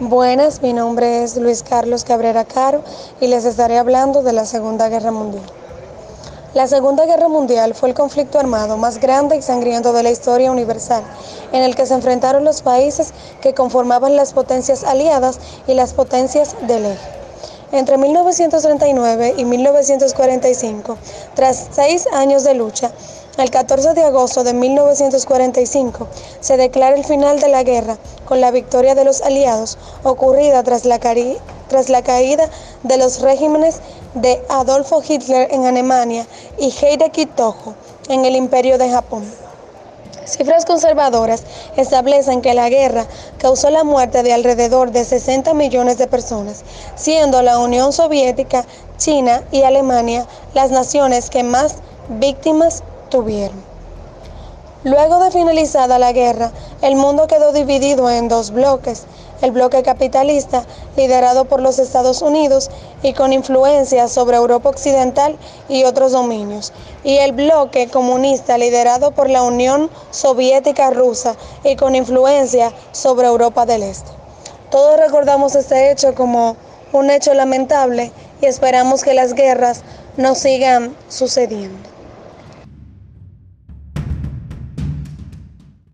Buenas, mi nombre es Luis Carlos Cabrera Caro y les estaré hablando de la Segunda Guerra Mundial. La Segunda Guerra Mundial fue el conflicto armado más grande y sangriento de la historia universal, en el que se enfrentaron los países que conformaban las potencias aliadas y las potencias del eje. Entre 1939 y 1945, tras seis años de lucha, el 14 de agosto de 1945 se declara el final de la guerra con la victoria de los aliados ocurrida tras la, caída de los regímenes de Adolfo Hitler en Alemania y Hideki Tojo en el Imperio de Japón. Cifras conservadoras establecen que la guerra causó la muerte de alrededor de 60 millones de personas, siendo la Unión Soviética, China y Alemania las naciones que más víctimas tuvieron. Luego de finalizada la guerra, el mundo quedó dividido en dos bloques, el bloque capitalista, liderado por los Estados Unidos y con influencia sobre Europa Occidental y otros dominios, y el bloque comunista, liderado por la Unión Soviética Rusa y con influencia sobre Europa del Este. Todos recordamos este hecho como un hecho lamentable y esperamos que las guerras no sigan sucediendo.